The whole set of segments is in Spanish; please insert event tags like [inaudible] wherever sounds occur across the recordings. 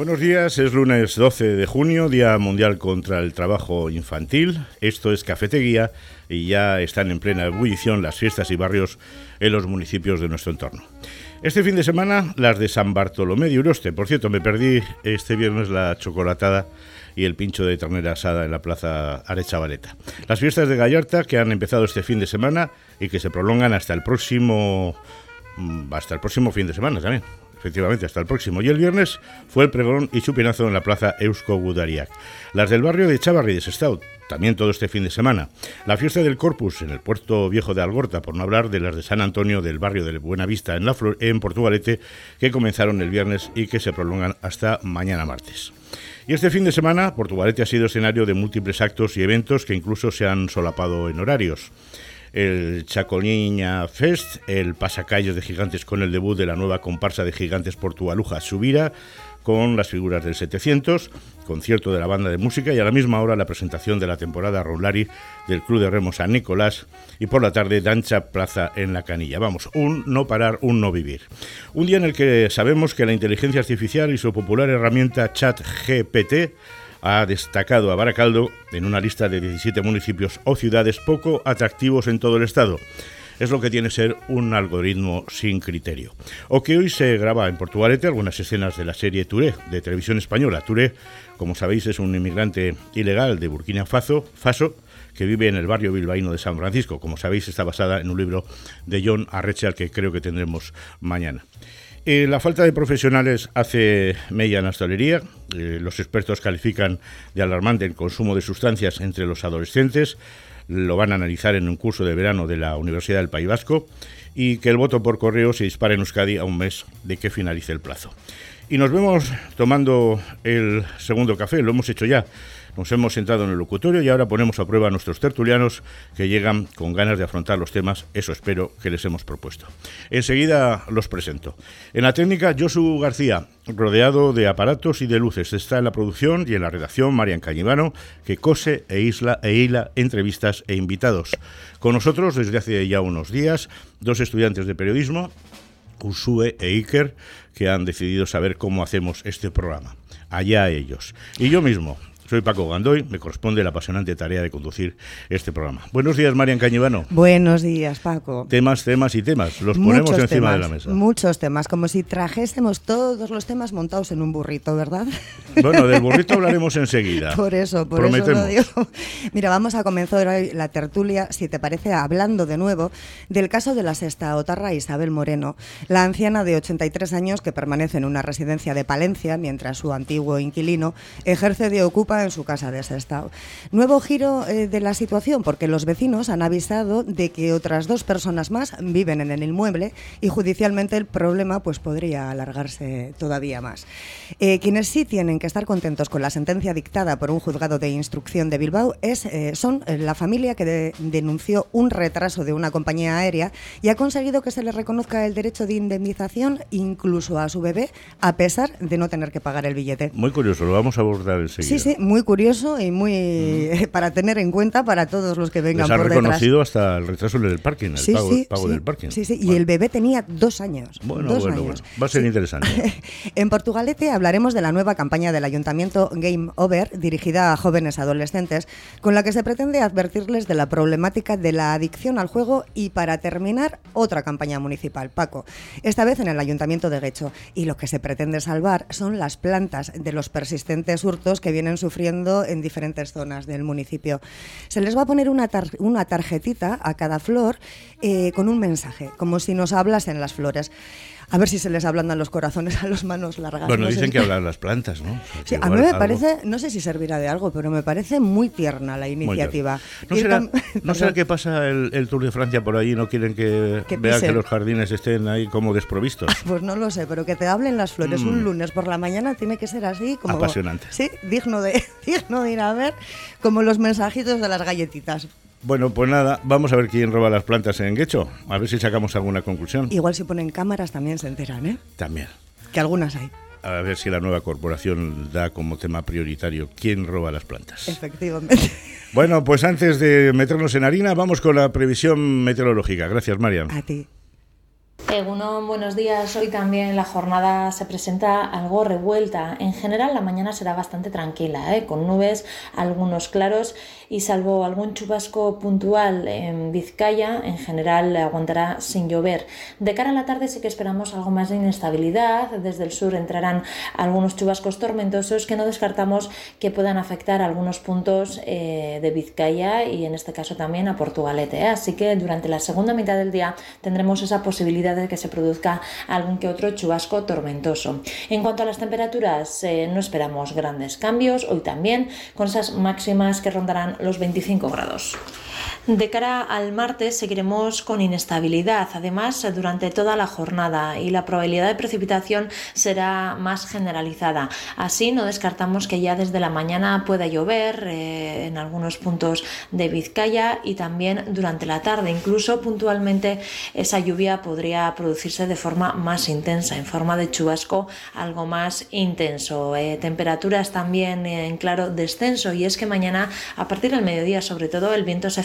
Buenos días, es lunes 12 de junio, Día Mundial contra el Trabajo Infantil. Esto es Cafetería y ya están en plena ebullición las fiestas y barrios en los municipios de nuestro entorno. Este fin de semana, las de San Bartolomé de Uroste. Por cierto, me perdí este viernes la chocolatada y el pincho de ternera asada en la plaza Arechavaleta. Las fiestas de Gallarta que han empezado este fin de semana y que se prolongan hasta el próximo mm, hasta el próximo fin de semana también efectivamente, hasta el próximo. Y el viernes fue el pregón y chupinazo en la plaza Eusko Gudariak. Las del barrio de Chavarri de Sestao, también todo este fin de semana. La fiesta del Corpus en el puerto viejo de Algorta, por no hablar de las de San Antonio del barrio de Buenavista en, la en Portugalete, que comenzaron el viernes y que se prolongan hasta mañana martes. Y este fin de semana, Portugalete ha sido escenario de múltiples actos y eventos que incluso se han solapado en horarios el Chaconiña Fest, el pasacalles de gigantes con el debut de la nueva comparsa de gigantes Portualuja Subira, con las figuras del 700, concierto de la banda de música y a la misma hora la presentación de la temporada Rollari del Club de Remo San Nicolás y por la tarde Dancha Plaza en la Canilla. Vamos, un no parar, un no vivir. Un día en el que sabemos que la inteligencia artificial y su popular herramienta ChatGPT ha destacado a Baracaldo en una lista de 17 municipios o ciudades poco atractivos en todo el estado. Es lo que tiene ser un algoritmo sin criterio. O que hoy se graba en Portugalete algunas escenas de la serie Touré, de televisión española. Touré, como sabéis, es un inmigrante ilegal de Burkina Faso, que vive en el barrio bilbaíno de San Francisco. Como sabéis, está basada en un libro de John Arreche, que creo que tendremos mañana. Eh, la falta de profesionales hace mella en la hostelería. Eh, los expertos califican de alarmante el consumo de sustancias entre los adolescentes. Lo van a analizar en un curso de verano de la Universidad del País Vasco. Y que el voto por correo se dispare en Euskadi a un mes de que finalice el plazo. Y nos vemos tomando el segundo café, lo hemos hecho ya. Nos hemos sentado en el locutorio y ahora ponemos a prueba a nuestros tertulianos que llegan con ganas de afrontar los temas, eso espero, que les hemos propuesto. Enseguida los presento. En la técnica, Josu García, rodeado de aparatos y de luces. Está en la producción y en la redacción Marian Cañivano, que cose e, isla, e hila entrevistas e invitados. Con nosotros, desde hace ya unos días, dos estudiantes de periodismo, Usue e Iker, que han decidido saber cómo hacemos este programa. Allá ellos. Y yo mismo, soy Paco Gandoy, me corresponde la apasionante tarea de conducir este programa. Buenos días, Marian Cañivano. Buenos días, Paco. Temas, temas y temas, los ponemos encima de la mesa. Muchos temas, como si trajésemos todos los temas montados en un burrito, ¿verdad? [laughs] Bueno, del burrito hablaremos enseguida. [laughs] Por eso, por eso lo digo. [laughs] Mira, vamos a comenzar hoy la tertulia, si te parece, hablando de nuevo del caso de la sexta otarra Isabel Moreno, la anciana de 83 años que permanece en una residencia de Palencia mientras su antiguo inquilino ejerce de ocupa en su casa de ese estado. Nuevo giro eh, de la situación porque los vecinos han avisado de que otras dos personas más viven en el inmueble y judicialmente el problema pues podría alargarse todavía más. Eh, quienes sí tienen que estar contentos con la sentencia dictada por un juzgado de instrucción de Bilbao es, eh, son la familia que denunció un retraso de una compañía aérea y ha conseguido que se le reconozca el derecho de indemnización incluso a su bebé a pesar de no tener que pagar el billete. Muy curioso, lo vamos a abordar enseguida. Sí, sí, muy curioso y muy para tener en cuenta para todos los que vengan Les ha reconocido hasta el retraso del parking, el pago, del parking. Sí, sí, y el bebé tenía dos años. Bueno, dos bueno, años. va a ser interesante. [laughs] en Portugalete hablaremos de la nueva campaña del Ayuntamiento Game Over, dirigida a jóvenes adolescentes, con la que se pretende advertirles de la problemática de la adicción al juego y para terminar, otra campaña municipal, Paco, esta vez en el Ayuntamiento de Guecho. Y lo que se pretende salvar son las plantas de los persistentes hurtos que vienen sufriendo en diferentes zonas del municipio. Se les va a poner una, una tarjetita a cada flor eh, con un mensaje, como si nos hablasen las flores. A ver si se les ablandan los corazones a los manos largas. Bueno, dicen que hablan las plantas, ¿no? sí, a mí me parece, no sé si servirá de algo, pero me parece muy tierna la iniciativa. ¿No será, ¿no [laughs] será que pasa el, Tour de Francia por allí y no quieren que, vean que los jardines estén ahí como desprovistos? [laughs] Pues no lo sé, pero que te hablen las flores un mm. lunes por la mañana tiene que ser así como... Apasionante. Sí, digno de, [laughs] digno de ir a ver, como los mensajitos de las galletitas. Bueno, pues nada, vamos a ver quién roba las plantas en Guecho, a ver si sacamos alguna conclusión. Igual si ponen cámaras también se enteran, ¿eh? También. Que algunas hay. A ver si la nueva corporación da como tema prioritario quién roba las plantas. Efectivamente. [laughs] Bueno, pues antes de meternos en harina, vamos con la previsión meteorológica. Gracias, Marian. A ti. Egunon, buenos días. Hoy también la jornada se presenta algo revuelta. En general la mañana será bastante tranquila, ¿eh? con nubes, algunos claros y salvo algún chubasco puntual en Vizcaya, en general aguantará sin llover. De cara a la tarde sí que esperamos algo más de inestabilidad. Desde el sur entrarán algunos chubascos tormentosos que no descartamos que puedan afectar algunos puntos eh, de Vizcaya y en este caso también a Portugalete. ¿eh? Así que durante la segunda mitad del día tendremos esa posibilidad de que se produzca algún que otro chubasco tormentoso. En cuanto a las temperaturas, eh, no esperamos grandes cambios, hoy también, con esas máximas que rondarán los 25 grados. De cara al martes seguiremos con inestabilidad, además durante toda la jornada y la probabilidad de precipitación será más generalizada. Así no descartamos que ya desde la mañana pueda llover eh, en algunos puntos de Vizcaya y también durante la tarde. Incluso puntualmente esa lluvia podría producirse de forma más intensa, en forma de chubasco algo más intenso. Eh, temperaturas también en claro descenso y es que mañana a partir del mediodía sobre todo el viento se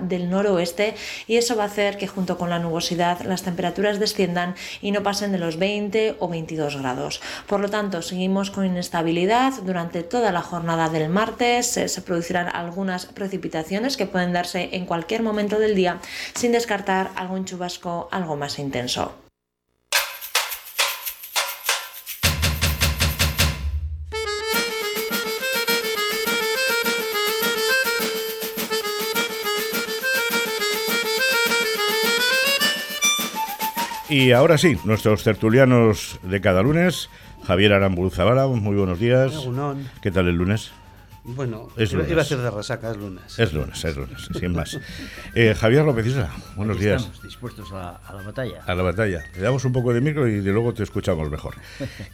del noroeste y eso va a hacer que junto con la nubosidad las temperaturas desciendan y no pasen de los 20 o 22 grados. Por lo tanto, seguimos con inestabilidad durante toda la jornada del martes. se producirán algunas precipitaciones que pueden darse en cualquier momento del día sin descartar algún chubasco algo más intenso. Y ahora sí, nuestros tertulianos de cada lunes, Javier Aramburu Zavala, muy buenos días. ¿Qué tal el lunes? Bueno, es lunes. iba a ser de resaca, es lunes. Es lunes, es lunes, sin más. Eh, Javier López Isla, buenos días. Estamos dispuestos a, la batalla. A la batalla. Le damos un poco de micro y de luego te escuchamos mejor.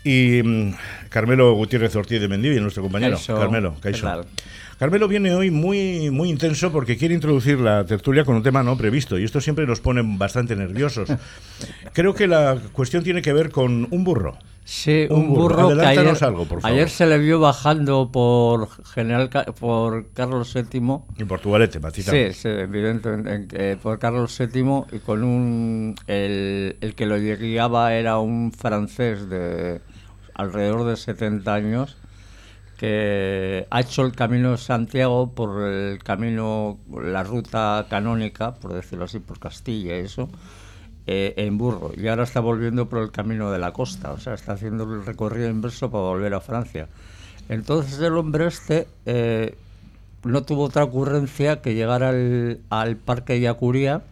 Y mm, Carmelo Gutiérrez Ortiz de Mendivia, nuestro compañero. Carmelo, ¿qué tal? Carmelo viene hoy muy, muy intenso porque quiere introducir la tertulia con un tema no previsto y esto siempre nos pone bastante nerviosos. Creo que la cuestión tiene que ver con un burro. Sí, un, burro, que ayer, ayer, se le vio bajando por general por Carlos VII. En Portugalete, Matita. Sí, sí, evidentemente, por Carlos VII y con un el, el que lo guiaba era un francés de alrededor de 70 años que ha hecho el camino de Santiago por el camino, la ruta canónica, por decirlo así, por Castilla y eso, eh, en burro. Y ahora está volviendo por el camino de la costa, o sea, está haciendo el recorrido inverso para volver a Francia. Entonces el hombre este eh, no tuvo otra ocurrencia que llegar al, al parque Yacuría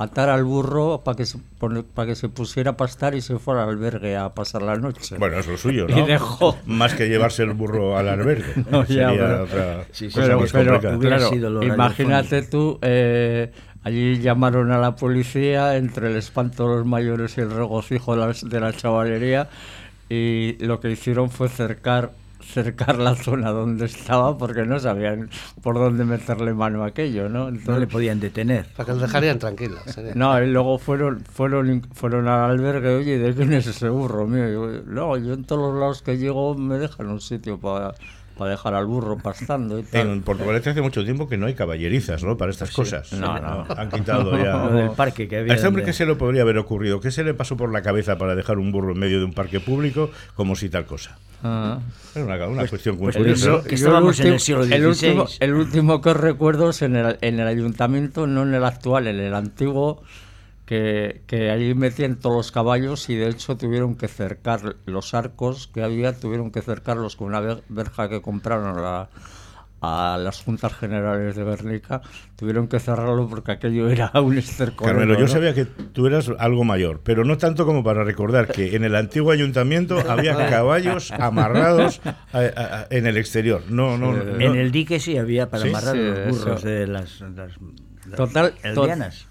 atar al burro para que, se, para que se pusiera a pastar y se fuera al albergue a pasar la noche. Bueno, es lo suyo, [laughs] ¿no? Y dejó... Más que llevarse el burro al albergue. [laughs] No, ya, pero, otra sí, sí, pero, claro, imagínate tú, eh, allí llamaron a la policía entre el espanto de los mayores y el regocijo de la, de la chavalería y lo que hicieron fue cercar cercar la zona donde estaba porque no sabían por dónde meterle mano a aquello, ¿no? no le podían detener. Para que los dejarían tranquilos. No, y luego fueron fueron fueron al albergue, oye, ¿de quién es ese burro mío? no, yo en todos los lados que llego me dejan un sitio para para dejar al burro pastando y tal. En Portugalete hace mucho tiempo que no hay caballerizas, ¿no? Para estas cosas. No, no. Han quitado [laughs] ya. Lo del parque que había. A este hombre, ¿qué se le podría haber ocurrido? ¿Qué se le pasó por la cabeza para dejar un burro en medio de un parque público como si tal cosa? Ah. Es una, una pues, cuestión pues curiosa. Que estábamos en el siglo XVI. El último, el último que recuerdo es en el, en el ayuntamiento, no en el actual, en el antiguo que, que allí metían todos los caballos y de hecho tuvieron que cercar los arcos que había, tuvieron que cercarlos con una verja que compraron a, a las juntas generales de Bernica, tuvieron que cerrarlo porque aquello era un estercolero. Carmelo, yo sabía que tú eras algo mayor, pero no tanto como para recordar que en el antiguo ayuntamiento había [laughs] caballos amarrados en el exterior. No, no, En el dique sí había para amarrar los burros de las Total,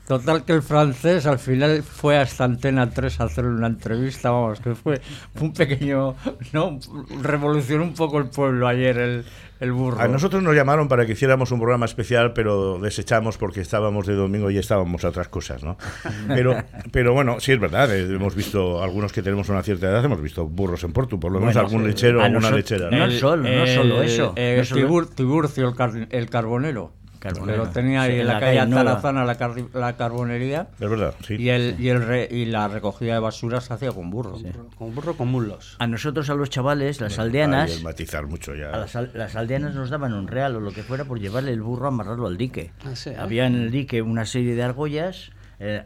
total que el francés al final fue hasta Antena 3 a hacer una entrevista, vamos, que fue un pequeño, ¿no? Revolucionó un poco el pueblo ayer el, el burro. A nosotros nos llamaron para que hiciéramos un programa especial, pero desechamos porque estábamos de domingo y estábamos a otras cosas, ¿no? Pero, pero bueno, sí es verdad, eh, hemos visto, algunos que tenemos una cierta edad, hemos visto burros en Porto, por lo menos algún lechero o alguna lechera. ¿no? no, solo, no solo eso. no solo... Tiburcio, el, el carbonero Carbonero. Lo tenía ahí en la, calle Tarazana, la, la, carbonería. Es verdad, sí. Y, el, y, el y la recogida de basura se hacía con burro. Con burro, con mulos. A nosotros, a los chavales, las aldeanas. matizar mucho ya. las, las, aldeanas nos daban un real o lo que fuera por llevarle el burro a amarrarlo al dique. Ah, ¿eh? Había en el dique una serie de argollas eh,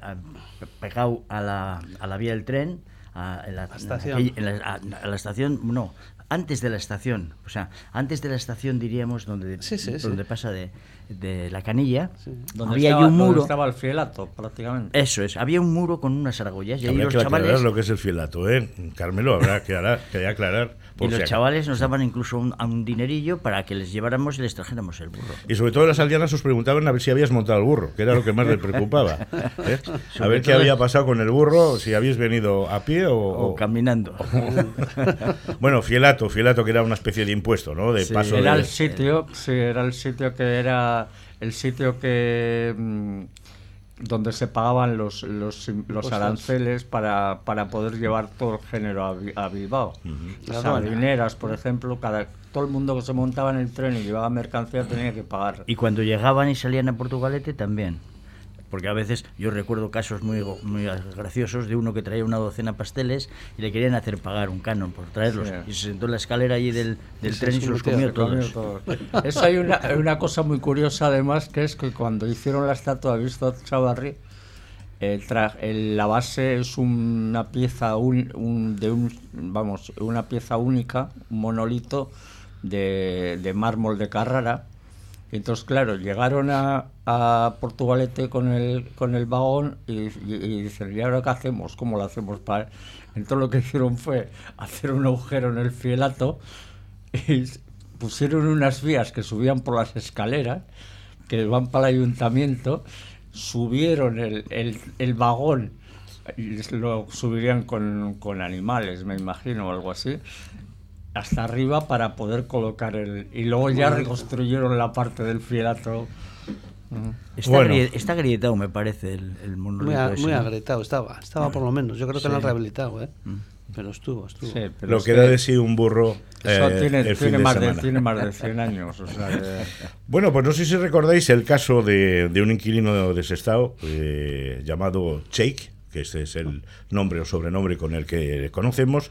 pegado a la, a la vía del tren. A, la, estación. a la estación, no, antes de la estación, o sea, antes de la estación diríamos donde, donde pasa de, de, la canilla, donde había un muro. Donde estaba el fielato, prácticamente. Eso es, había un muro con unas argollas y ahí los que chavales. aclarar lo que es el fielato, ¿eh? Carmelo, habrá que, que aclarar. [laughs] y los chavales nos daban incluso un, un, dinerillo para que les lleváramos y les trajéramos el burro. Y sobre todo las aldeanas os preguntaban a ver si habías montado el burro, que era lo que más les preocupaba. [laughs] ¿eh? A ver qué había pasado con el burro, si habíais venido a pie o, o caminando. [laughs] bueno, fielato, fielato que era una especie de impuesto, ¿no? De paso era el sitio, sí, era el sitio que era el sitio que mm, donde se pagaban los, los, los aranceles para, para, poder llevar todo el género a, Bilbao. Las Sardineras, por ejemplo, cada, todo el mundo que se montaba en el tren y llevaba mercancía tenía que pagar. Y cuando llegaban y salían a Portugalete también porque a veces yo recuerdo casos muy, muy graciosos de uno que traía una docena pasteles y le querían hacer pagar un canon por traerlos. Y se sentó en la escalera allí del, del tren y se los comió todos. [laughs] Eso hay una, una, cosa muy curiosa además, que es que cuando hicieron la estatua de Visto Chavarri, el la base es una pieza un, de un, vamos, una pieza única, un monolito de, de mármol de Carrara entonces, claro, llegaron a, a Portugalete con el, con el vagón y, dicen, ¿y ahora qué hacemos? ¿Cómo lo hacemos? Para... Entonces lo que hicieron fue hacer un agujero en el fielato y pusieron unas vías que subían por las escaleras, que van para el ayuntamiento, subieron el, el, el vagón y lo subirían con, con animales, me imagino, o algo así hasta arriba para poder colocar el... Y luego ya reconstruyeron la parte del fielato. Está, está agrietado, me parece, el, el monolito. Muy, muy agrietado estaba, estaba por lo menos. Yo creo que lo han rehabilitado, ¿eh? Mm. Pero estuvo, estuvo. Sí, pero lo que da de sí un burro. Eso eh, tiene, tiene, más de, tiene, más de, 100 años. O sea, [laughs] Bueno, pues no sé si recordáis el caso de, de un inquilino de Sestao eh, llamado Cheik, que este es el nombre o sobrenombre con el que conocemos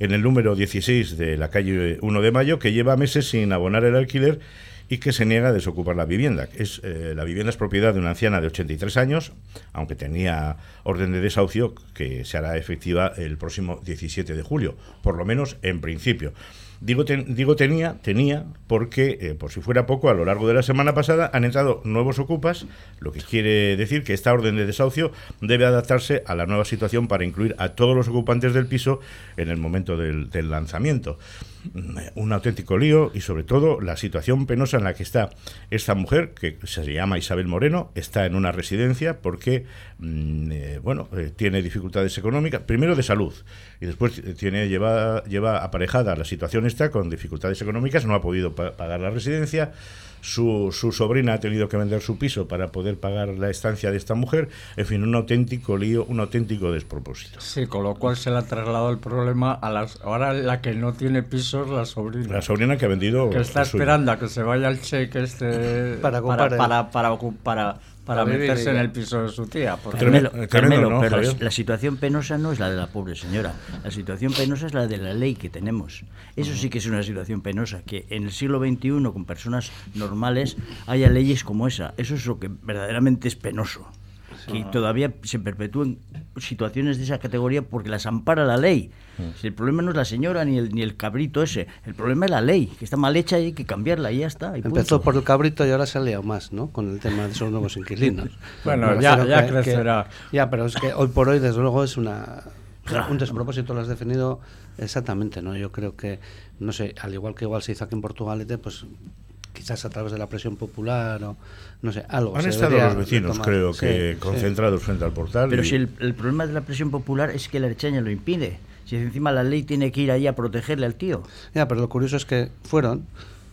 en el número 16 de la calle 1 de Mayo, que lleva meses sin abonar el alquiler y que se niega a desocupar la vivienda. Es, eh, la vivienda es propiedad de una anciana de 83 años, aunque tenía orden de desahucio que se hará efectiva el próximo 17 de julio, por lo menos en principio. Digo, digo tenía, tenía, porque, eh, por si fuera poco, a lo largo de la semana pasada han entrado nuevos ocupas, lo que quiere decir que esta orden de desahucio debe adaptarse a la nueva situación para incluir a todos los ocupantes del piso en el momento del, del lanzamiento. Mm, un auténtico lío y sobre todo la situación penosa en la que está esta mujer, que se llama Isabel Moreno, está en una residencia porque, mm, eh, bueno, eh, tiene dificultades económicas, primero de salud, y después tiene lleva, lleva aparejada la situación esta con dificultades económicas, no ha podido pagar la residencia, su, su, sobrina ha tenido que vender su piso para poder pagar la estancia de esta mujer. En fin, un auténtico lío, un auténtico despropósito. Sí, con lo cual se le ha trasladado el problema a las. Ahora la que no tiene piso es la sobrina. La sobrina que ha vendido. Que está esperando a que se vaya el cheque este. Para, para, para, para, para para meterse en el piso de su tía. Carmelo, pero la situación penosa no es la de la pobre señora. La situación penosa es la de la ley que tenemos. Eso sí que es una situación penosa, que en el siglo XXI, con personas normales, haya leyes como esa. Eso es lo que verdaderamente es penoso que todavía se perpetúen situaciones de esa categoría porque las ampara la ley. Si el problema no es la señora ni el, ni el cabrito ese, el problema es la ley, que está mal hecha y hay que cambiarla y ya está. Empezó por el cabrito y ahora se ha liado más, ¿no? Con el tema de esos nuevos inquilinos. [laughs] bueno, ya, ya crecerá. ya, pero es que hoy por hoy, desde luego, es una un despropósito, lo has definido exactamente, ¿no? Yo creo que, no sé, al igual que igual se hizo aquí en Portugal, pues quizás a través de la presión popular o no sé, algo. Han estado los vecinos, creo que, concentrados frente al portal. Pero si el, problema de la presión popular es que la Echeña lo impide. Si encima la ley tiene que ir ahí a protegerle al tío. Ya, pero lo curioso es que fueron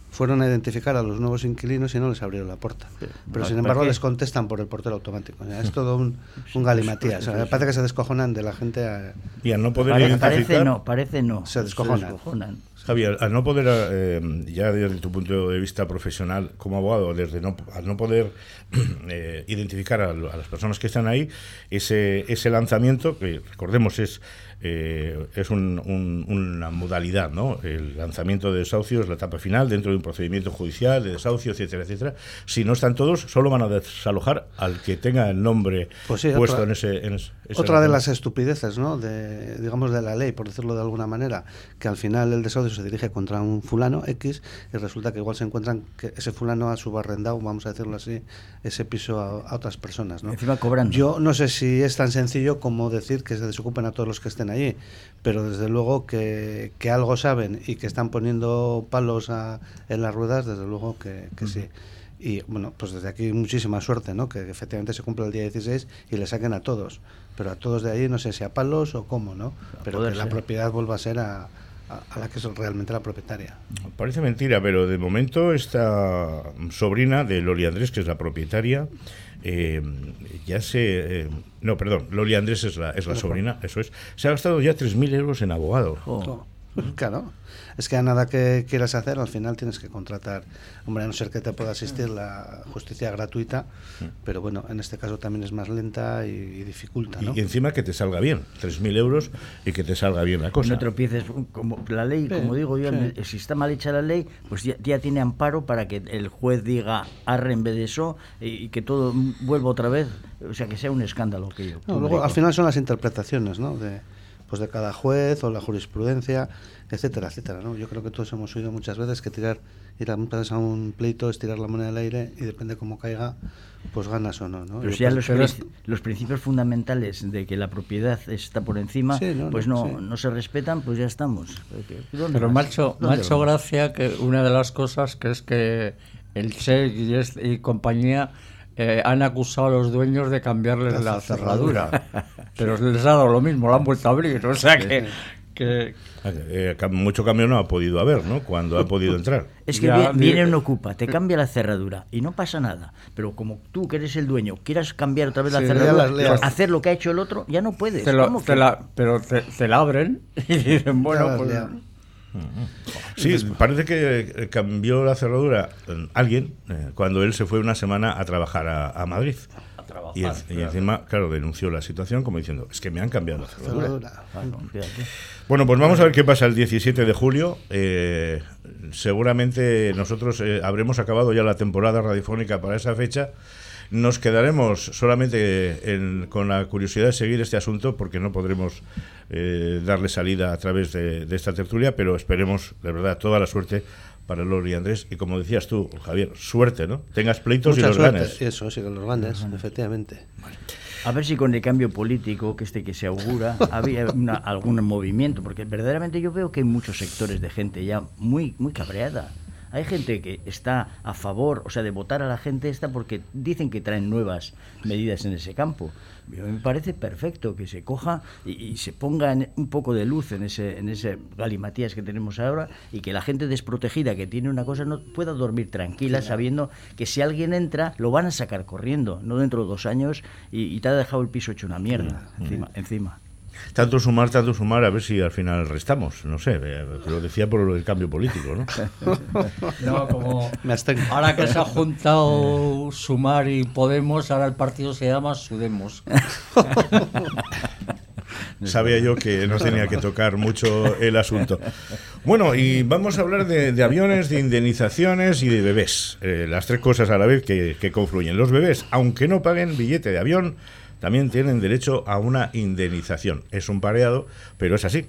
fueron a identificar a los nuevos inquilinos y no les abrieron la puerta. Pero sin embargo les contestan por el portero automático. Es todo un, [laughs] un galimatías. parece que se descojonan de la gente. y al no poder parece, no, parece no. Se descojonan. Javier, al no poder, eh, ya desde tu punto de vista profesional como abogado, desde no, al no poder [clears throat] eh, identificar a, las personas que están ahí, ese, ese lanzamiento, que recordemos es eh, es una modalidad, ¿no? El lanzamiento de desahucio es la etapa final dentro de un procedimiento judicial de desahucio, etcétera, etcétera. Si no están todos, solo van a desalojar al que tenga el nombre pues puesto en ese, Otra de las estupideces, ¿no? De, digamos, de la ley, por decirlo de alguna manera, que al final el desahucio se dirige contra un fulano X y resulta que igual se encuentran que ese fulano ha subarrendado, vamos a decirlo así, ese piso a, otras personas, ¿no? Encima cobrando. Yo no sé si es tan sencillo como decir que se desocupen a todos los que estén allí, pero desde luego que, algo saben y que están poniendo palos en las ruedas, desde luego que, sí. Y bueno, pues desde aquí muchísima suerte, ¿no? Que efectivamente se cumpla el día 16 y le saquen a todos. Pero a todos de ahí no sé si a palos o cómo, ¿no? Pero que la propiedad vuelva a ser a, a, la que es realmente la propietaria. Parece mentira, pero de momento esta sobrina de Loli Andrés, que es la propietaria, eh, ya se... Eh, no, perdón, Loli Andrés es la, es la sobrina, eso es. Se ha gastado ya 3.000 euros en abogado. Oh. Claro es que a nada que quieras hacer, al final tienes que contratar. Hombre, a no ser que te pueda asistir la justicia gratuita, pero bueno, en este caso también es más lenta y, dificulta. ¿no? Y, encima que te salga bien, 3.000 euros y que te salga bien la cosa. No tropieces, como la ley, como digo yo, si está mal hecha la ley, pues ya, tiene amparo para que el juez diga arre en vez de eso y, que todo vuelva otra vez, o sea, que sea un escándalo. que yo, luego, al final son las interpretaciones, ¿no? De, pues de cada juez o la jurisprudencia, etcétera, etcétera. ¿no? Yo creo que todos hemos oído muchas veces que tirar, ir a, a un pleito es tirar la moneda al aire y depende cómo caiga, pues ganas o no. ¿no? Pero ya los, los, principios fundamentales de que la propiedad está por encima, pues no, no se respetan, pues ya estamos. Pero macho, macho gracia que una de las cosas que es que el Che y compañía eh, han acusado a los dueños de cambiarles la, cerradura. Pero les ha dado lo mismo, lo han vuelto a abrir. O sea que. que... Eh, mucho cambio no ha podido haber, ¿no? Cuando ha podido entrar. Es que viene, un ocupa, te cambia la cerradura y no pasa nada. Pero como tú, que eres el dueño, quieras cambiar otra vez la cerradura, hacer lo que ha hecho el otro, ya no puedes. pero te, la abren [laughs] y dicen, bueno, pues. Sí, parece que eh, cambió la cerradura eh, alguien eh, cuando él se fue una semana a trabajar a, Madrid. y, encima, claro, denunció la situación como diciendo, es que me han cambiado la cerradura. bueno, pues vamos a ver qué pasa el 17 de julio. seguramente nosotros habremos acabado ya la temporada radiofónica para esa fecha nos quedaremos solamente con la curiosidad de seguir este asunto porque no podremos eh, darle salida a través de, esta tertulia, pero esperemos de verdad toda la suerte para Lori y Andrés. Y como decías tú, Javier, suerte, ¿no? Tengas pleitos y los ganes. Eso, sí, que los ganes, efectivamente. A ver si con el cambio político que este que se augura [laughs] había algún movimiento, porque verdaderamente yo veo que hay muchos sectores de gente ya muy, muy cabreada. Hay gente que está a favor, o sea, de votar a la gente esta porque dicen que traen nuevas medidas en ese campo. me parece perfecto que se coja y, se ponga un poco de luz en ese, en ese galimatías que tenemos ahora y que la gente desprotegida que tiene una cosa no pueda dormir tranquila sabiendo que si alguien entra lo van a sacar corriendo, no dentro de dos años y, te ha dejado el piso hecho una mierda encima. encima. Tanto sumar, tanto sumar, a ver si al final restamos. No sé, eh, lo decía por el cambio político, ¿no? [laughs] no, como ahora que se ha juntado Sumar y Podemos, ahora el partido se llama Sudemos. [laughs] Sabía yo que no tenía que tocar mucho el asunto. Bueno, y vamos a hablar de, aviones, de indemnizaciones y de bebés. Eh, las tres cosas a la vez que, que confluyen. Los bebés, aunque no paguen billete de avión, también tienen derecho a una indemnización. Es un pareado, pero es así.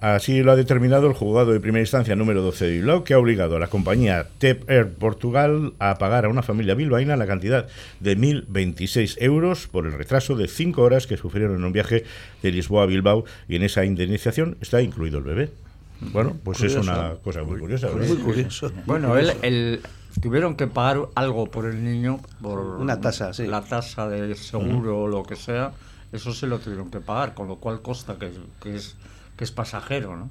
Así lo ha determinado el juzgado de primera instancia número 12 de Bilbao, que ha obligado a la compañía TEP Air Portugal a pagar a una familia bilbaína la cantidad de 1.026 euros por el retraso de cinco horas que sufrieron en un viaje de Lisboa a Bilbao y en esa indemnización está incluido el bebé. Bueno, pues es una cosa muy curiosa. Muy curioso. Bueno, el, tuvieron que pagar algo por el niño, por una tasa, sí. la tasa de seguro o lo que sea, eso se lo tuvieron que pagar, con lo cual consta que, es, que es pasajero, ¿no?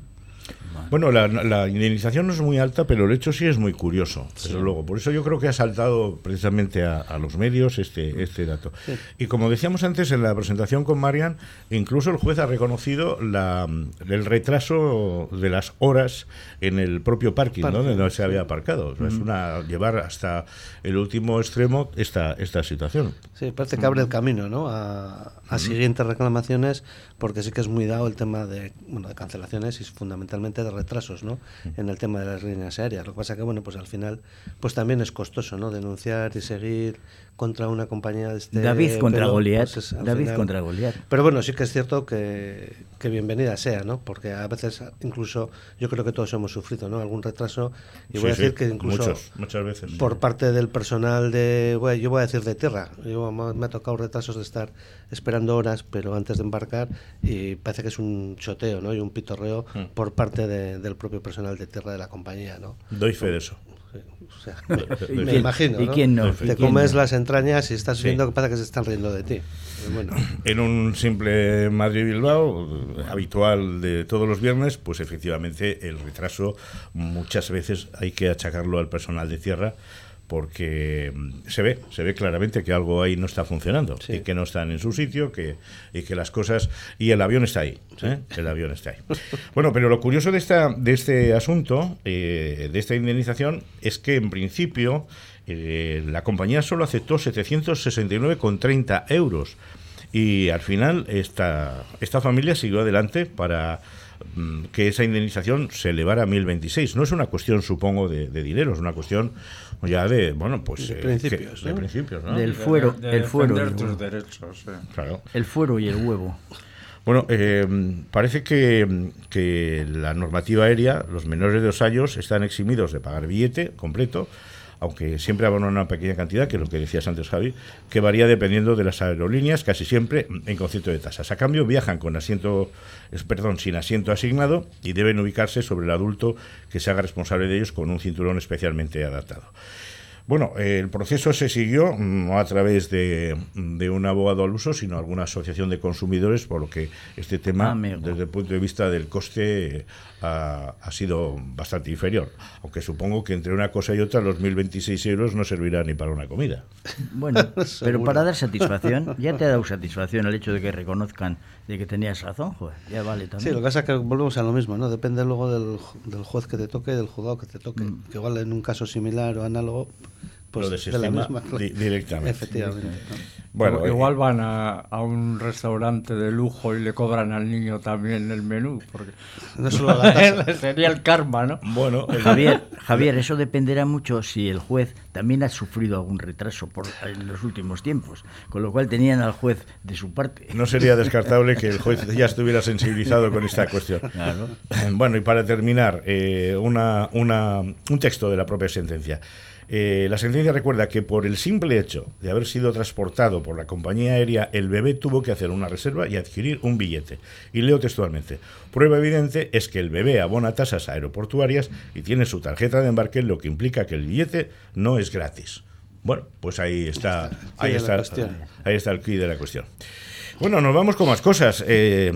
Bueno, la, indemnización no es muy alta, pero el hecho sí es muy curioso. luego, por eso yo creo que ha saltado precisamente a, los medios este, este dato. Y como decíamos antes en la presentación con Marian, incluso el juez ha reconocido la, el retraso de las horas en el propio parking, donde no se había aparcado. Es una llevar hasta el último extremo esta, esta situación. Sí, parece que abre el camino ¿no? a, a siguientes reclamaciones, porque sí que es muy dado el tema de, bueno, de cancelaciones y fundamentalmente de retrasos ¿no? en el tema de las líneas aéreas. Lo que pasa que, bueno, pues al final pues también es costoso ¿no? denunciar y seguir contra una compañía de este... David contra Goliat. Pues David contra Goliat. Pero bueno, sí que es cierto que, que, bienvenida sea, ¿no? Porque a veces incluso yo creo que todos hemos sufrido, ¿no? Algún retraso. Y voy a decir que incluso... muchas veces. Por parte del personal de... Bueno, yo voy a decir de tierra. Yo, me ha tocado retrasos de estar esperando horas, pero antes de embarcar, y parece que es un choteo, ¿no? Y un pitorreo mm. por parte del propio personal de tierra de la compañía, ¿no? Doy fe de eso. [laughs] me, imagino. ¿Y quién no? Te comes las entrañas y estás viendo que pasa que se están riendo de ti. En un simple Madrid-Bilbao, habitual de todos los viernes, pues efectivamente el retraso muchas veces hay que achacarlo al personal de tierra porque mm, se ve, se ve claramente que algo ahí no está funcionando y que no están en su sitio, que y que las cosas y el avión está ahí, ¿eh? el avión está ahí. [laughs] Bueno, pero lo curioso de esta de este asunto, eh, de esta indemnización, es que en principio eh, la compañía solo aceptó 769,30 euros y al final esta esta familia siguió adelante para Mm, que esa indemnización se elevara a 1026. No es una cuestión, supongo, de, dinero, es una cuestión ya de, bueno, pues... De eh, principios. de principios Del fuero. el fuero tus derechos. Claro. El fuero y el huevo. Bueno, eh, parece que, que, la normativa aérea, los menores de dos años están eximidos de pagar billete completo aunque siempre abonan una pequeña cantidad, que es lo que decías antes, Javi, que varía dependiendo de las aerolíneas, casi siempre en concepto de tasas. A cambio, viajan con asiento, perdón, sin asiento asignado y deben ubicarse sobre el adulto que se haga responsable de ellos con un cinturón especialmente adaptado. Bueno, el proceso se siguió no a través de, un abogado al uso, sino alguna asociación de consumidores, por lo que este tema, desde el punto de vista del coste, ha, sido bastante inferior. Aunque supongo que entre una cosa y otra los 1.026 euros no servirán ni para una comida. Bueno, [laughs] pero para dar satisfacción, ya te ha dado satisfacción el hecho de que reconozcan de que tenías razón, joder, ya vale también. Sí, lo que pasa es que volvemos a lo mismo, ¿no? Depende luego del, del juez que te toque, del juzgado que te toque. Mm. Que igual en un caso similar o análogo pues de la misma directamente. Efectivamente. Bueno, igual eh, van a, a, un restaurante de lujo y le cobran al niño también el menú, porque no solo [laughs] sería el karma, ¿no? Bueno, Javier, Javier, eso dependerá mucho si el juez también ha sufrido algún retraso por, en los últimos tiempos, con lo cual tenían al juez de su parte. No sería descartable que el juez ya estuviera sensibilizado con esta cuestión. Bueno, y para terminar, eh, una, una, un texto de la propia sentencia. Eh, la sentencia recuerda que por el simple hecho de haber sido transportado por la compañía aérea, el bebé tuvo que hacer una reserva y adquirir un billete. Y leo textualmente, prueba evidente es que el bebé abona tasas aeroportuarias y tiene su tarjeta de embarque, lo que implica que el billete no es gratis. Bueno, pues ahí está, ahí está, ahí está el quid de la cuestión. Bueno, nos vamos con más cosas. Eh,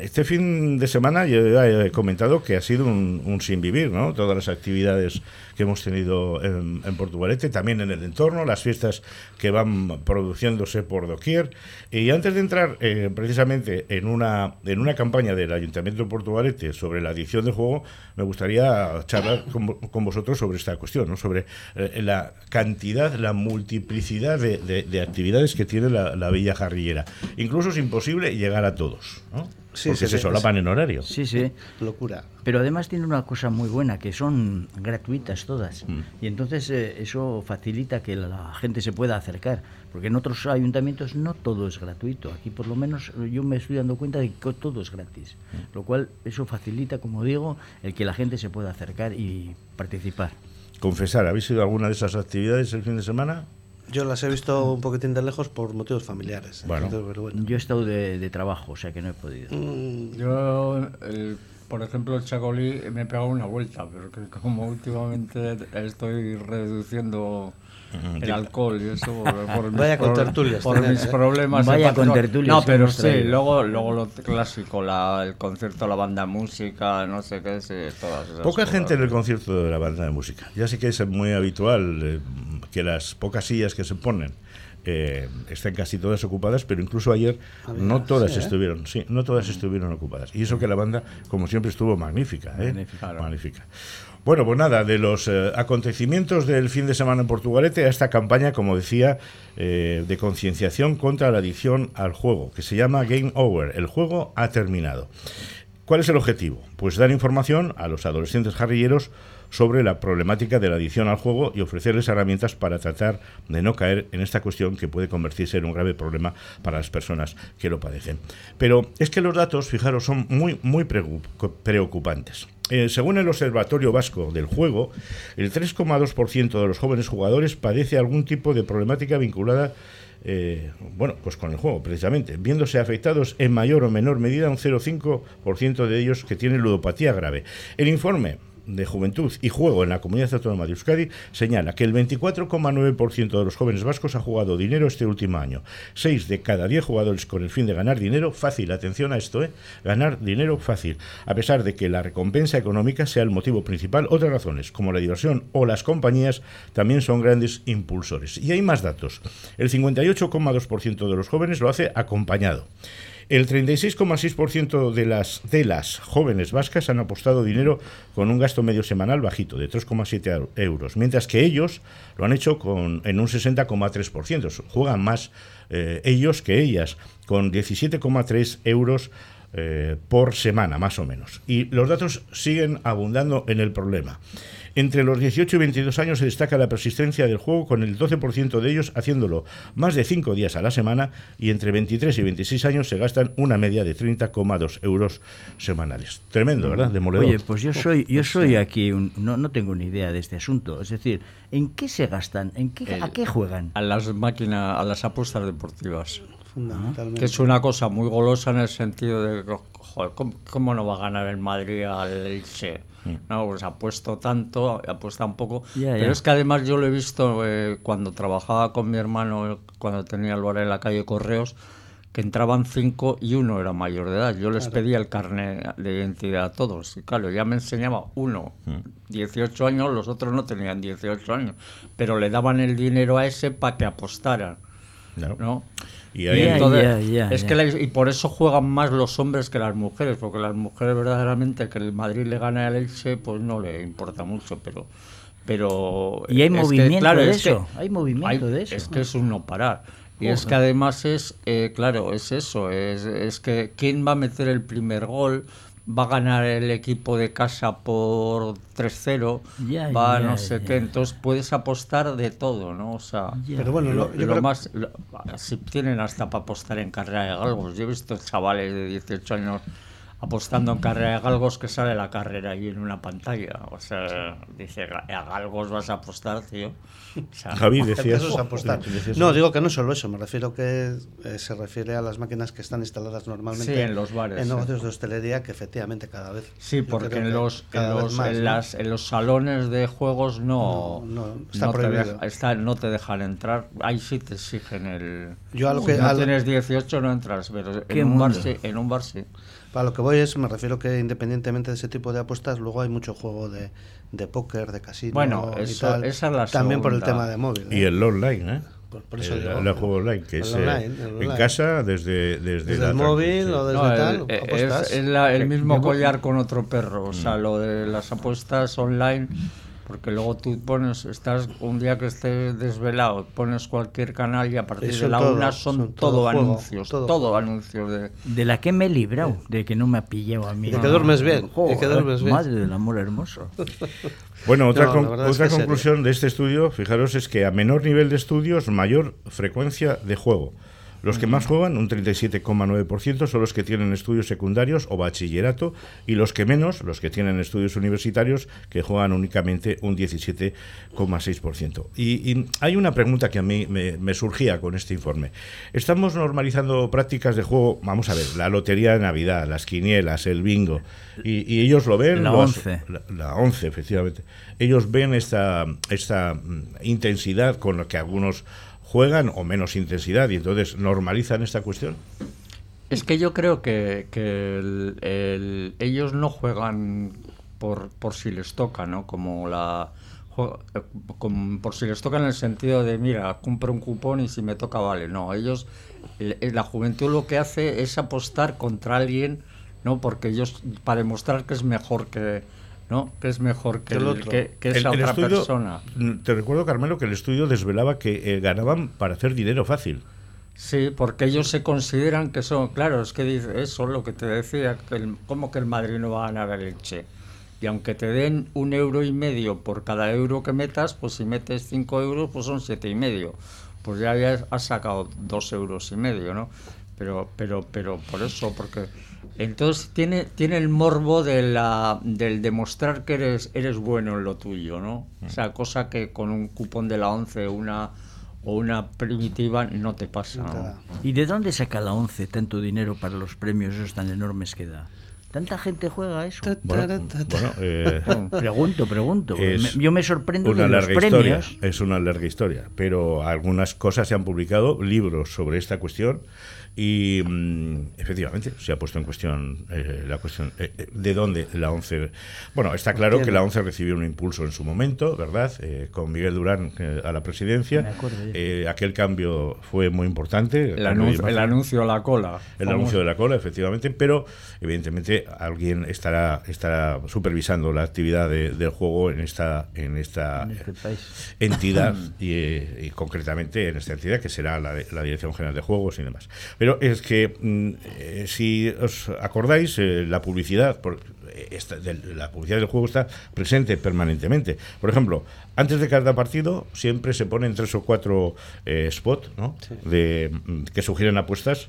este fin de semana yo he comentado que ha sido un, un sin vivir, ¿no? Todas las actividades que hemos tenido en, Portugalete, también en el entorno, las fiestas que van produciéndose por doquier. Y antes de entrar eh, precisamente en una, en una campaña del Ayuntamiento de Portugalete sobre la adicción de juego, me gustaría charlar con, vosotros sobre esta cuestión, ¿no? sobre eh, la cantidad, la multiplicidad de, actividades que tiene la, la Bella Jarrillera. Incluso es imposible llegar a todos. ¿no? Sí, porque se solapan en horario. Sí, sí. Locura. Pero además tiene una cosa muy buena, que son gratuitas todas. Mm. Y entonces eh, eso facilita que la gente se pueda acercar. Porque en otros ayuntamientos no todo es gratuito. Aquí por lo menos yo me estoy dando cuenta de que todo es gratis. Mm. Lo cual eso facilita, como digo, el que la gente se pueda acercar y participar. Confesar, ¿habéis ido a alguna de esas actividades el fin de semana? Yo las he visto un poquitín de lejos por motivos familiares. Bueno, yo he estado de, trabajo, o sea que no he podido. Mm. Yo el por ejemplo, el chacolí me he pegado una vuelta, pero que como últimamente estoy reduciendo el alcohol y eso por, [laughs] Vaya con tertulias. Por mis ¿eh? problemas. Vaya con tertulias. No, pero sí, luego, luego lo clásico, la, el concierto, la banda de música, no sé qué, sí, todas esas Poca gente en el concierto de la banda de música. Ya sé que es muy habitual eh, que las pocas sillas que se ponen eh, están casi todas ocupadas, pero incluso ayer no todas ¿eh? estuvieron, sí, no todas estuvieron ocupadas. Y eso que la banda, como siempre, estuvo magnífica, ¿eh? magnífica. Bueno, pues nada, de los acontecimientos del fin de semana en Portugalete a esta campaña, como decía, de concienciación contra la adicción al juego, que se llama Game Over. El juego ha terminado. ¿Cuál es el objetivo? Pues dar información a los adolescentes jarrilleros sobre la problemática de la adicción al juego y ofrecerles herramientas para tratar de no caer en esta cuestión que puede convertirse en un grave problema para las personas que lo padecen. Pero es que los datos, fijaros, son muy, muy preocupantes. Eh, según el Observatorio Vasco del Juego, el 3,2% de los jóvenes jugadores padece algún tipo de problemática vinculada eh, bueno, pues con el juego, precisamente, viéndose afectados en mayor o menor medida un 0,5% de ellos que tienen ludopatía grave. El informe de Juventud y Juego en la Comunidad Autónoma de Euskadi señala que el 24,9% de los jóvenes vascos ha jugado dinero este último año. Seis de cada diez jugadores con el fin de ganar dinero fácil. Atención a esto, ¿eh? Ganar dinero fácil. A pesar de que la recompensa económica sea el motivo principal, otras razones, como la diversión o las compañías, también son grandes impulsores. Y hay más datos. El 58,2% de los jóvenes lo hace acompañado. El 36,6% de las, de las jóvenes vascas han apostado dinero con un gasto medio semanal bajito, de 3,7 euros, mientras que ellos lo han hecho con, en un 60,3%. Juegan más eh, ellos que ellas, con 17,3 euros eh, por semana, más o menos. Y los datos siguen abundando en el problema. Entre los 18 y 22 años se destaca la persistencia del juego, con el 12% de ellos haciéndolo más de 5 días a la semana, y entre 23 y 26 años se gastan una media de 30,2 euros semanales. Tremendo, ¿verdad? Demoledor. Oye, pues yo soy, yo soy aquí, no, no tengo ni idea de este asunto. Es decir, ¿en qué se gastan? ¿En qué, ¿A qué juegan? A las máquinas, a las apuestas deportivas. Que es una cosa muy golosa en el sentido de, joder, ¿cómo, no va a ganar el Madrid al Elche? Mm. No, pues apuesto tanto, apuesta un poco. Pero es que además yo lo he visto eh, cuando trabajaba con mi hermano, cuando tenía el bar en la calle Correos, que entraban cinco y uno era mayor de edad. Yo les pedía el carnet de identidad a todos. Y claro, ya me enseñaba uno, 18 mm. años, los otros no tenían 18 años. Pero le daban el dinero a ese para que apostaran. ¿no? Y, es que y por eso juegan más los hombres que las mujeres, porque las mujeres verdaderamente que el Madrid le gane al Elche, pues no le importa mucho, pero pero y hay movimiento de eso, hay movimiento de eso. Es que es un no parar. Y es que además es, eh, claro, es eso, es, es que quién va a meter el primer gol, va a ganar el equipo de casa por 3-0, va no sé qué, entonces puedes apostar de todo, ¿no? O sea, pero bueno, lo, más, si tienen hasta para apostar en carrera de galgos, yo he visto chavales de 18 años apostando en carrera de galgos que sale la carrera ahí en una pantalla. O sea, dice, a galgos vas a apostar, tío. Javi, decías... apostar. No, digo que no solo eso, me refiero que eh, se refiere a las máquinas que están instaladas normalmente en los bares. En negocios de hostelería, que efectivamente cada vez... Sí, porque en los, en los, en, las, en, los salones de juegos no, no, está prohibido. Te está, no te dejan entrar. Ahí sí te exigen el... Yo a lo que, si no tienes 18 no entras, pero en un, bar, sí, en un bar sí. Para lo que voy es, me refiero que independientemente de ese tipo de apuestas, luego hay mucho juego de, de póker, de casino bueno, y tal. Esa es la También por el tema de móvil. Y el online, ¿eh? Por, eso el, el, juego online, que es eh, en casa desde, desde, el móvil o desde tal. es, es la, el mismo collar con otro perro. O sea, mm. lo de las apuestas online porque luego tú pones, estás un día que estés desvelado, pones cualquier canal y a partir de la una son, todo, anuncios, todo. anuncios de... De la que me he librado, de que no me ha pillado a mí. De que duermes bien, de que duermes bien. Madre del amor hermoso. [laughs] Bueno, otra, otra conclusión de este estudio, fijaros, es que a menor nivel de estudios, mayor frecuencia de juego. Los que más juegan, un 37,9%, son los que tienen estudios secundarios o bachillerato y los que menos, los que tienen estudios universitarios, que juegan únicamente un 17,6%. Y, y, hay una pregunta que a mí me, surgía con este informe. Estamos normalizando prácticas de juego, vamos a ver, la lotería de Navidad, las quinielas, el bingo, y, ellos lo ven. La 11. La, la 11, efectivamente. Ellos ven esta, esta mm, intensidad con la que algunos juegan o menos intensidad y entonces normalizan esta cuestión? Es que yo creo que, ellos no juegan por, por si les toca, ¿no? Como la por si les toca en el sentido de, mira, compro un cupón y si me toca vale. No, ellos, la juventud lo que hace es apostar contra alguien, ¿no? Porque ellos, para demostrar que es mejor que, ¿no? Que es mejor que, esa otra persona. Te recuerdo, Carmelo, que el estudio desvelaba que eh, ganaban para hacer dinero fácil. Sí, porque ellos se consideran que son, claro, es que dice eso lo que te decía, que como que el Madrid no va a ganar el Elche. Y aunque te den un euro y medio por cada euro que metas, pues si metes cinco euros, pues son siete y medio. Pues ya has sacado dos euros y medio, ¿no? Pero, pero, pero por eso, porque entonces tiene, tiene el morbo de la, del demostrar que eres, eres bueno en lo tuyo, ¿no? O sea, cosa que con un cupón de la 11 una, o una primitiva no te pasa. ¿Y de dónde saca la 11 tanto dinero para los premios esos tan enormes que da? ¿Tanta gente juega eso? Bueno, eh, [laughs] pregunto, pregunto. Yo me sorprendo una de los premios. Historia, es una larga historia, pero algunas cosas se han publicado, libros sobre esta cuestión, y mm, efectivamente se ha puesto en cuestión eh, la cuestión eh, de dónde la ONCE. Bueno, está claro que la ONCE recibió un impulso en su momento, ¿verdad? con Miguel Durán a la presidencia. aquel cambio fue muy importante. El, anuncio, el anuncio a la cola. El anuncio de la cola, efectivamente, pero evidentemente alguien estará, estará supervisando la actividad del juego en esta, en esta este entidad [clears throat] y, concretamente en esta entidad que será la, la Dirección General de Juegos y demás. Pero es que, mm, eh, si os acordáis, eh, la publicidad, por, eh, la publicidad del juego está presente permanentemente. Por ejemplo, antes de cada partido siempre se ponen tres o cuatro spots ¿no? de, mm, que sugieren apuestas.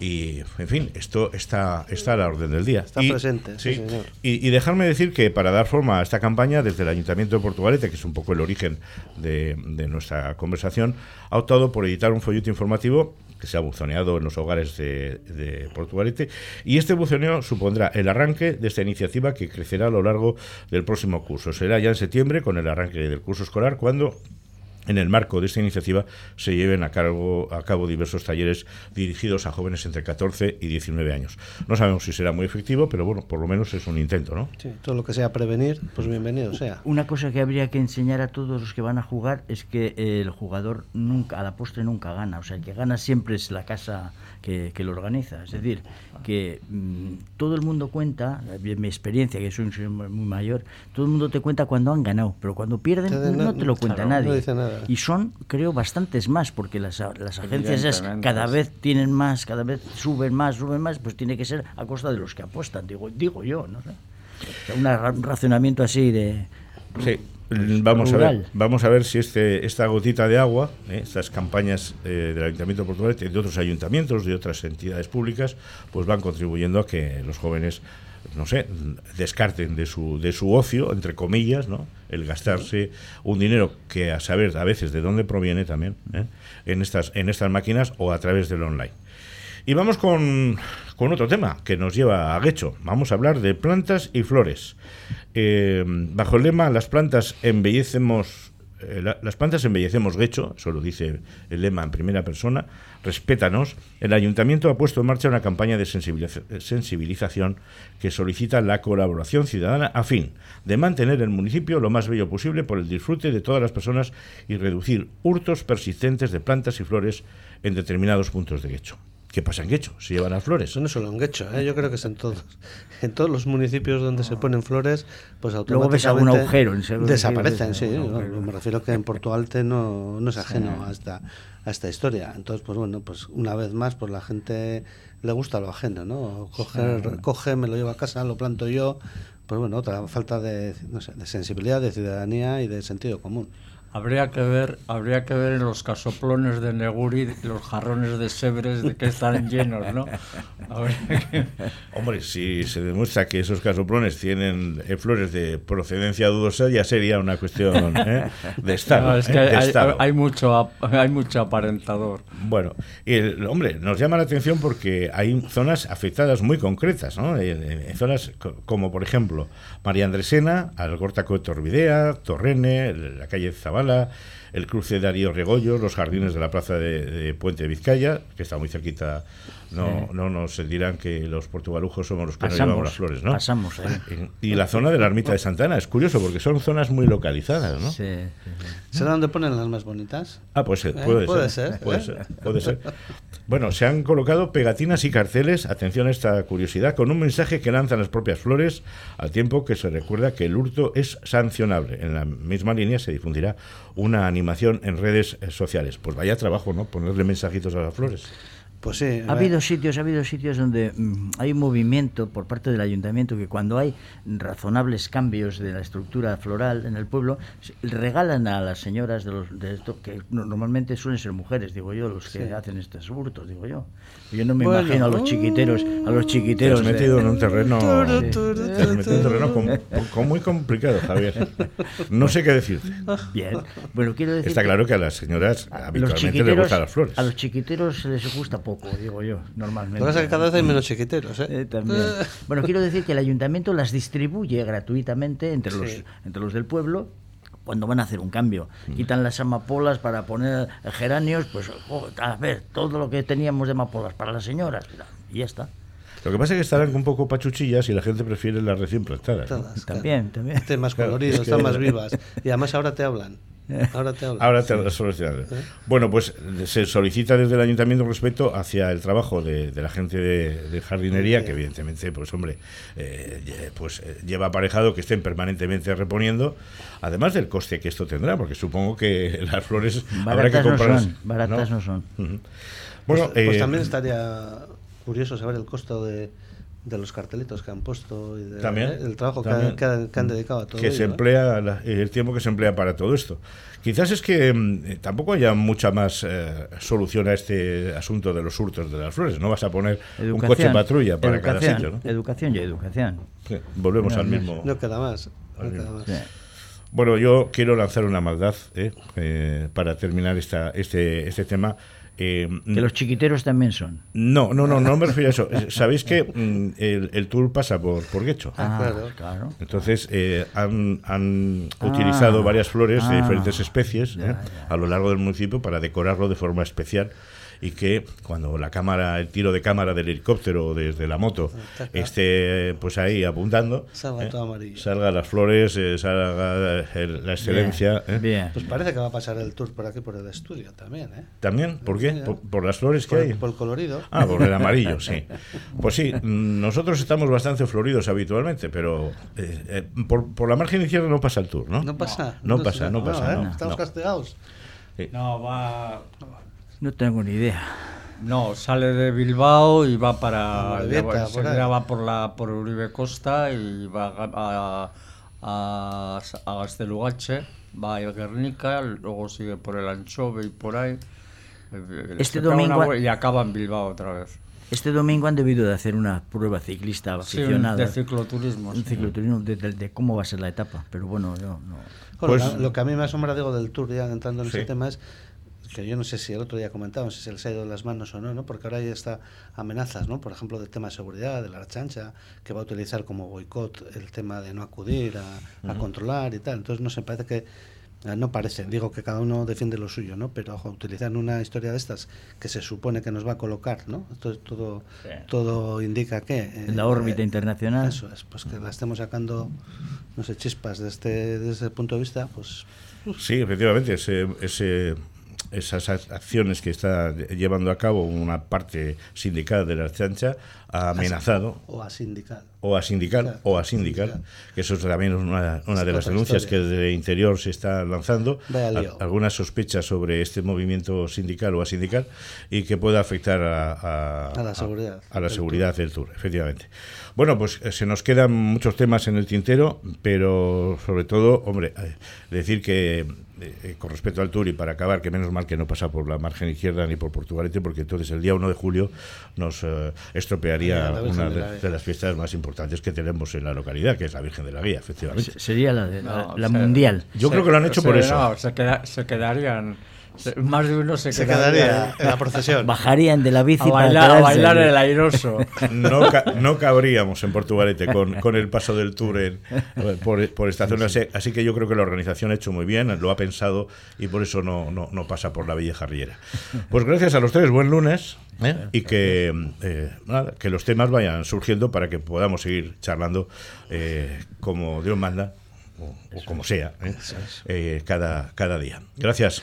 Y, en fin, esto está, está a la orden del día. Está presente, sí, señor. Y, y, dejarme decir que para dar forma a esta campaña, desde el Ayuntamiento de Portugalete, que es un poco el origen de, de nuestra conversación, ha optado por editar un folleto informativo que se ha buzoneado en los hogares de, de, Portugalete. Y este buceo supondrá el arranque de esta iniciativa que crecerá a lo largo del próximo curso. Será ya en septiembre, con el arranque del curso escolar, cuando en el marco de esta iniciativa se lleven a, cargo, a cabo diversos talleres dirigidos a jóvenes entre 14 y 19 años. No sabemos si será muy efectivo, pero bueno, por lo menos es un intento, ¿no? Sí, todo lo que sea prevenir, pues bienvenido sea. Una cosa que habría que enseñar a todos los que van a jugar es que el jugador nunca, a la postre nunca gana, o sea, el que gana siempre es la casa que, lo organiza. Es decir, que mm, todo el mundo cuenta, mi experiencia, que soy muy mayor, todo el mundo te cuenta cuando han ganado, pero cuando pierden no, te lo cuenta nadie. Y son, creo, bastantes más, porque las, las agencias cada vez tienen más, cada vez suben más, suben más, pues tiene que ser a costa de los que apuestan, digo, digo yo, no sé. un racionamiento así de... Sí. Pues, vamos a ver, vamos a ver si este, esta gotita de agua, eh, estas campañas eh, del Ayuntamiento de Portugal, de otros ayuntamientos, de otras entidades públicas, pues van contribuyendo a que los jóvenes, no sé, descarten de su, de su ocio, entre comillas, ¿no? el gastarse un dinero que a saber a veces de dónde proviene también ¿eh? en, estas, en estas máquinas o a través del online. Y vamos con, con otro tema que nos lleva a Guecho. Vamos a hablar de plantas y flores. Eh, bajo el lema Las plantas embellecemos eh, las plantas embellecemos Guecho, eso lo dice el lema en primera persona, respétanos, el ayuntamiento ha puesto en marcha una campaña de sensibilización que solicita la colaboración ciudadana a fin de mantener el municipio lo más bello posible por el disfrute de todas las personas y reducir hurtos persistentes de plantas y flores en determinados puntos de Guecho. ¿Qué pasa en Guecho? Se llevan las flores. no solo en Guecho, ¿eh? yo creo que es en todos. [laughs] En todos los municipios donde se ponen flores, pues automáticamente Luego agujero. desaparecen, sí. me refiero que en Porto Alte no, no es ajeno a, esta, a esta historia. Entonces, pues bueno, pues una vez más, pues la gente le gusta lo ajeno, ¿no? Coger, Coge, me lo llevo a casa, lo planto yo. Pues bueno, otra falta de, no sé, de sensibilidad, de ciudadanía y de sentido común. Habría que ver, habría que ver en los casoplones de Neguri los jarrones de Sebres de que están llenos, ¿no? [laughs] Hombre, si se demuestra que esos casoplones tienen eh, flores de procedencia dudosa, ya sería una cuestión ¿eh? de [laughs] estado. es que ¿eh? hay, mucho, hay mucho aparentador. Bueno, y el, hombre, nos llama la atención porque hay zonas afectadas muy concretas, ¿no? En, zonas como, por ejemplo, María Andresena, Algortaco de Torbidea, Torrene, la calle Zabal el cruce de Darío Regollo, los jardines de la plaza de, Puente de Vizcaya, que está muy cerquita. No, no nos dirán que los portugalujos somos los que nos llevamos las flores, ¿no? Pasamos ahí. Y, la zona de la ermita de Santana, es curioso porque son zonas muy localizadas, ¿no? Sí. ¿Será donde ponen las más bonitas? Ah, pues eh, puede, puede ser, ser, puede ser. Puede ser. Bueno, se han colocado pegatinas y carteles, atención a esta curiosidad, con un mensaje que lanzan las propias flores, al tiempo que se recuerda que el hurto es sancionable. En la misma línea se difundirá una animación en redes eh, sociales. Pues vaya trabajo, ¿no? Ponerle mensajitos a las flores. Pues sí. Ha habido sitios, ha habido sitios donde mm, hay un movimiento por parte del ayuntamiento que cuando hay razonables cambios de la estructura floral en el pueblo regalan a las señoras de los de esto que normalmente suelen ser mujeres, digo yo, los que hacen estos hurtos, digo yo. Yo no me imagino a los chiquiteros, a los chiquiteros. Te has metido en un terreno, te has metido en un terreno muy complicado, Javier. No sé qué decirte. Bien, bueno quiero decir. Está claro que a las señoras habitualmente les gustan las flores. A los chiquiteros se les gusta poco, digo yo, normalmente. Lo que es que cada vez hay menos chiquiteros, ¿eh? eh también. Bueno, quiero decir que el ayuntamiento las distribuye gratuitamente entre los entre los del pueblo cuando van a hacer un cambio. Quitan las amapolas para poner geranios, pues a ver, todo lo que teníamos de amapolas para las señoras, y ya está. Lo que pasa es que estarán un poco pachuchillas y la gente prefiere las recién plantadas. También, también. Están más coloridos, están [laughs] más vivas. Y además ahora te hablan. Ahora te hablan. Ahora te ¿Eh? Bueno, pues se solicita desde el ayuntamiento respeto hacia el trabajo de, la gente de, jardinería, que evidentemente, pues hombre, eh, pues eh, lleva aparejado que estén permanentemente reponiendo, además del coste que esto tendrá, porque supongo que [laughs] las flores habrá que comprarlas. baratas no, son. Bueno, pues, pues también estaría curioso saber el costo de de los cartelitos que han puesto y del trabajo que, han, dedicado a todo que se emplea el tiempo que se emplea para todo esto. Quizás es que mm, eh, tampoco haya mucha más eh, solución a este asunto de los hurtos de las flores. No vas a poner un coche patrulla para cada sitio ¿no? educación y educación. Volvemos al mismo. No queda más, bueno yo quiero lanzar una maldad ¿eh? para terminar esta, este, este tema eh, que los chiquiteros también son. No, no, no, no me refiero a eso. Sabéis que mm, el, tour pasa por, por Guecho. Ah, claro, Entonces eh, han, han ah. utilizado varias flores de ah. diferentes especies eh, a lo largo del municipio para decorarlo de forma especial y que cuando la cámara, el tiro de cámara del helicóptero desde la moto esté pues ahí apuntando, salga, eh, salga las flores, eh, salga la excelencia. ¿eh? Pues parece que va a pasar el tour por aquí por el estudio también. ¿eh? ¿También? ¿Por qué? ¿Por, las flores que hay? Por el colorido. Ah, por el amarillo, sí. [laughs] Pues sí, nosotros estamos bastante floridos habitualmente, pero por, por, la margen izquierda no pasa el tour, ¿no? No pasa. No, pasa, no, pasa. Estamos castigados. No, va. No tengo ni idea. No, sale de Bilbao y va para. ya, va por la por Uribe Costa y va a, a, a Gastelugache, va a Guernica, luego sigue por el Anchove y por ahí. Este domingo. Y acaba en Bilbao otra vez. Este domingo han debido de hacer una prueba ciclista aficionada. de cicloturismo. Un cicloturismo de, cómo va a ser la etapa, pero bueno, yo no. Pues, lo que a mí me asombra, digo, del Tour, ya entrando en ese tema, es que yo no sé si el otro día comentábamos si se les ha ido de las manos o no, ¿no? porque ahora hay está amenazas, ¿no? por ejemplo, del tema de seguridad, de la chancha, que va a utilizar como boicot el tema de no acudir a, controlar y tal. Entonces, no se parece que eh, no parece, digo que cada uno defiende lo suyo, ¿no? Pero ojo, utilizar una historia de estas que se supone que nos va a colocar, ¿no? Entonces todo, todo indica que... en la órbita eh, internacional. Eso es, pues que la estemos sacando, no sé, chispas de este, desde ese punto de vista, pues... Sí, efectivamente, ese, ese esas acciones que está llevando a cabo una parte sindical de la chancha ha amenazado. O a sindical. O a sindical, o a sindical, que eso también es una, una de las denuncias que desde el interior se está lanzando. algunas sospechas sobre este movimiento sindical o a sindical y que pueda afectar a, a, la seguridad. A, la seguridad del tour, efectivamente. Bueno, pues eh, se nos quedan muchos temas en el tintero, pero sobre todo, hombre, eh, decir que eh, con respecto al Tour y para acabar, que menos mal que no pasa por la margen izquierda ni por Portugalete, porque entonces el día 1 de julio nos estropearía una de, las fiestas más importantes que tenemos en la localidad, que es la Virgen de la Guía, efectivamente. Sería la, la, mundial. Yo creo que lo han hecho por eso. se, se quedarían más de uno se, quedaría, en la procesión. Bajarían de la bici a bailar, bailar el airoso. No, no cabríamos en Portugalete con, con, el paso del tour por, por, esta zona. Así que yo creo que la organización ha hecho muy bien, lo ha pensado y por eso no, no, no pasa por la Vieja Riera. Pues gracias a los tres, buen lunes ¿eh? y que, eh, que los temas vayan surgiendo para que podamos seguir charlando eh, como Dios manda o, como sea, cada, cada día. Gracias.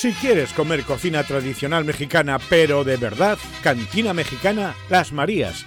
Si quieres comer cocina tradicional mexicana, pero de verdad, Cantina Mexicana Las Marías,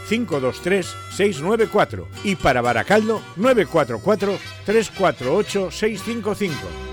523 694 y para Baracaldo 944 348 655.